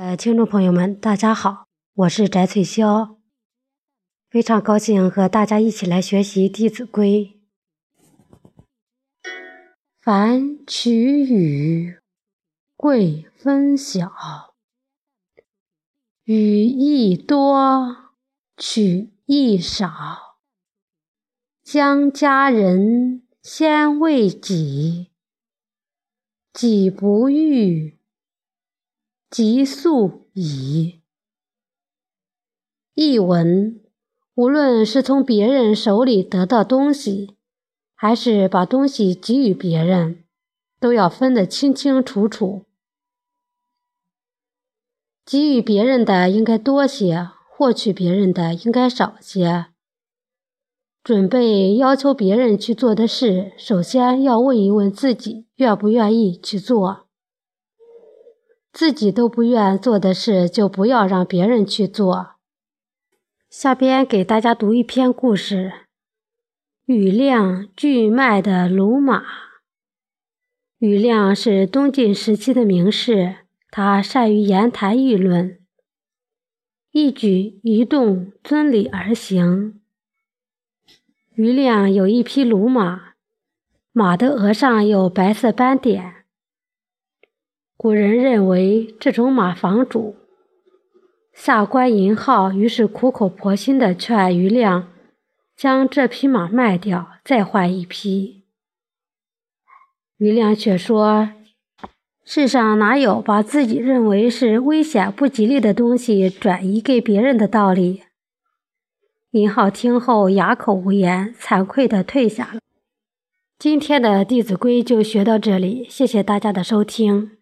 呃，听众朋友们，大家好，我是翟翠霄，非常高兴和大家一起来学习《弟子规》。凡取与，贵分晓。与益多，取益少。将家人先为己，己不欲。即速矣。译文：无论是从别人手里得到东西，还是把东西给予别人，都要分得清清楚楚。给予别人的应该多些，获取别人的应该少些。准备要求别人去做的事，首先要问一问自己愿不愿意去做。自己都不愿做的事，就不要让别人去做。下边给大家读一篇故事：庾亮拒卖的鲁马。庾亮是东晋时期的名士，他善于言谈议论，一举一动遵礼而行。庾亮有一匹鲁马，马的额上有白色斑点。古人认为这种马房主下官银浩，于是苦口婆心地劝庾亮将这匹马卖掉，再换一匹。庾亮却说：“世上哪有把自己认为是危险不吉利的东西转移给别人的道理？”银浩听后哑口无言，惭愧地退下了。今天的《弟子规》就学到这里，谢谢大家的收听。